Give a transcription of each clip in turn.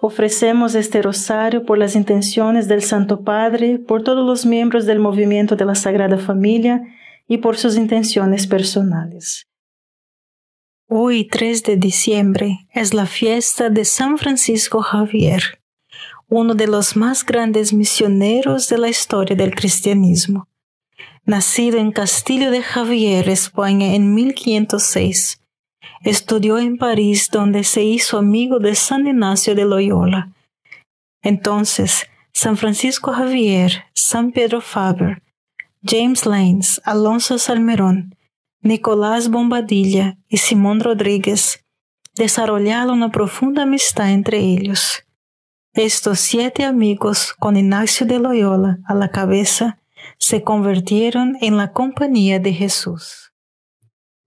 Ofrecemos este rosario por las intenciones del Santo Padre, por todos los miembros del movimiento de la Sagrada Familia y por sus intenciones personales. Hoy, 3 de diciembre, es la fiesta de San Francisco Javier, uno de los más grandes misioneros de la historia del cristianismo. Nacido en Castillo de Javier, España, en 1506, estudió en París donde se hizo amigo de San Ignacio de Loyola. Entonces, San Francisco Javier, San Pedro Faber, James Lanes, Alonso Salmerón, Nicolás Bombadilla y Simón Rodríguez desarrollaron una profunda amistad entre ellos. Estos siete amigos, con Ignacio de Loyola a la cabeza, se convirtieron en la compañía de Jesús.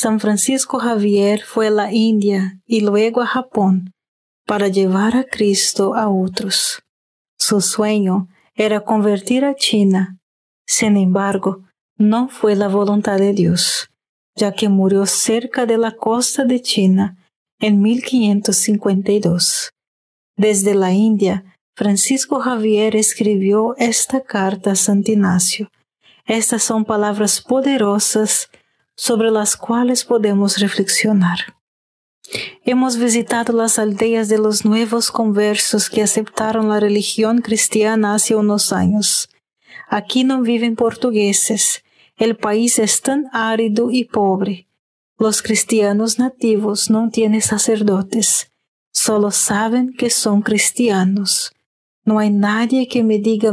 San Francisco Javier fue a la India y luego a Japón para llevar a Cristo a otros. Su sueño era convertir a China. Sin embargo, no fue la voluntad de Dios, ya que murió cerca de la costa de China en 1552. Desde la India, Francisco Javier escribió esta carta a San Ignacio. Estas son palabras poderosas sobre las cuales podemos reflexionar. Hemos visitado las aldeas de los nuevos conversos que aceptaron la religión cristiana hace unos años. Aquí no viven portugueses. El país es tan árido y pobre. Los cristianos nativos no tienen sacerdotes. Solo saben que son cristianos. No hay nadie que me diga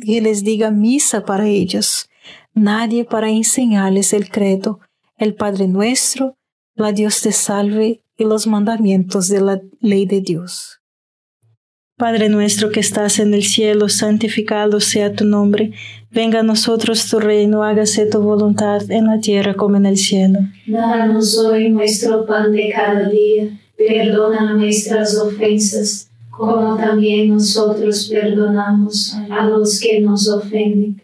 que les diga misa para ellos nadie para enseñarles el credo, el Padre nuestro, la Dios te salve y los mandamientos de la ley de Dios. Padre nuestro que estás en el cielo, santificado sea tu nombre, venga a nosotros tu reino, hágase tu voluntad en la tierra como en el cielo. Danos hoy nuestro pan de cada día, perdona nuestras ofensas, como también nosotros perdonamos a los que nos ofenden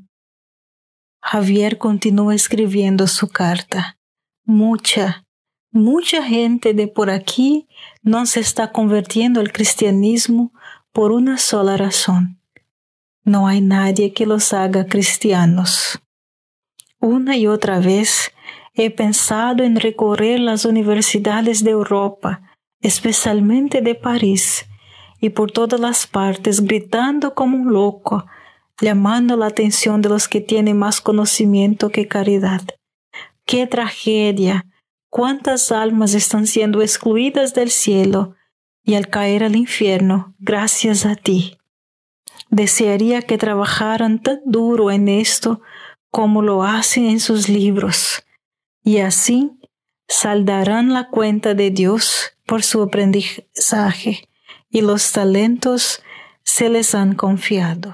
Javier continúa escribiendo su carta. Mucha, mucha gente de por aquí no se está convirtiendo al cristianismo por una sola razón. No hay nadie que los haga cristianos. Una y otra vez he pensado en recorrer las universidades de Europa, especialmente de París, y por todas las partes gritando como un loco llamando la atención de los que tienen más conocimiento que caridad. ¡Qué tragedia! ¿Cuántas almas están siendo excluidas del cielo y al caer al infierno gracias a ti? Desearía que trabajaran tan duro en esto como lo hacen en sus libros, y así saldarán la cuenta de Dios por su aprendizaje y los talentos se les han confiado.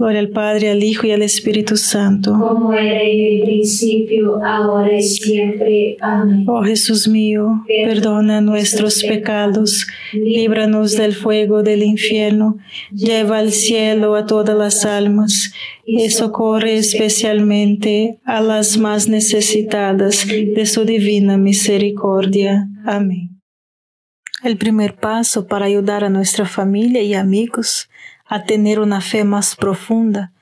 Gloria al Padre, al Hijo y al Espíritu Santo. Como era en el principio, ahora y siempre. Amén. Oh Jesús mío, perdona nuestros pecados, líbranos del fuego del infierno, lleva al cielo a todas las almas y socorre especialmente a las más necesitadas de su divina misericordia. Amén. El primer paso para ayudar a nuestra familia y amigos a tener una fe más profunda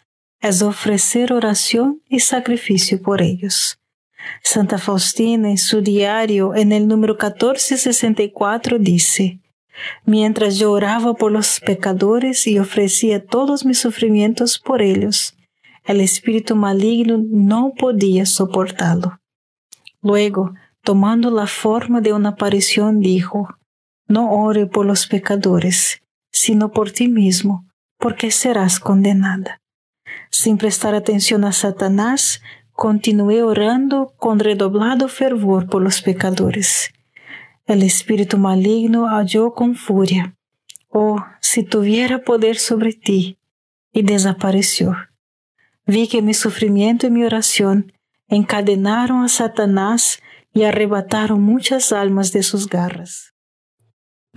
es ofrecer oración y sacrificio por ellos. Santa Faustina en su diario en el número 1464 dice, Mientras yo oraba por los pecadores y ofrecía todos mis sufrimientos por ellos, el espíritu maligno no podía soportarlo. Luego, tomando la forma de una aparición, dijo, no ore por los pecadores, sino por ti mismo, porque serás condenada. Sin prestar atención a Satanás, continué orando con redoblado fervor por los pecadores. El espíritu maligno halló con furia. Oh, si tuviera poder sobre ti, y desapareció. Vi que mi sufrimiento y mi oración encadenaron a Satanás y arrebataron muchas almas de sus garras.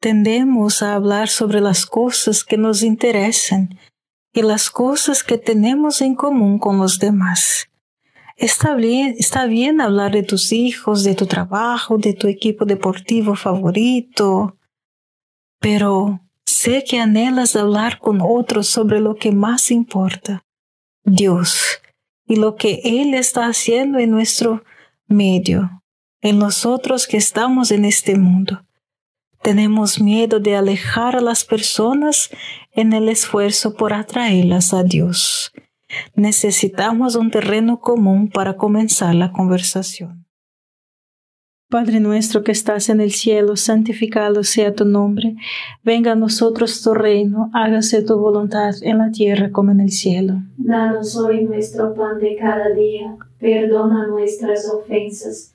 tendemos a hablar sobre las cosas que nos interesan y las cosas que tenemos en común con los demás. Está bien, está bien hablar de tus hijos, de tu trabajo, de tu equipo deportivo favorito, pero sé que anhelas hablar con otros sobre lo que más importa, Dios, y lo que Él está haciendo en nuestro medio, en nosotros que estamos en este mundo. Tenemos miedo de alejar a las personas en el esfuerzo por atraerlas a Dios. Necesitamos un terreno común para comenzar la conversación. Padre nuestro que estás en el cielo, santificado sea tu nombre. Venga a nosotros tu reino, hágase tu voluntad en la tierra como en el cielo. Danos hoy nuestro pan de cada día, perdona nuestras ofensas